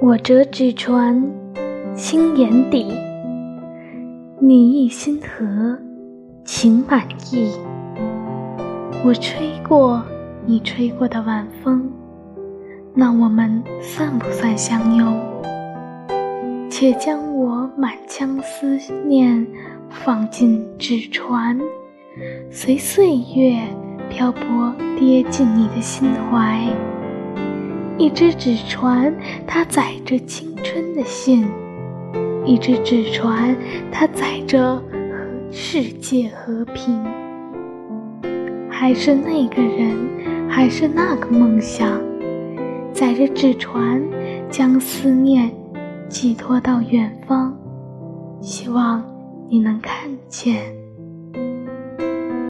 我折纸船，心眼底，你意心河，情满溢。我吹过你吹过的晚风，那我们算不算相拥？且将我满腔思念放进纸船，随岁月漂泊，跌进你的心怀。一只纸船，它载着青春的信；一只纸船，它载着和世界和平。还是那个人，还是那个梦想，载着纸船，将思念寄托到远方。希望你能看见。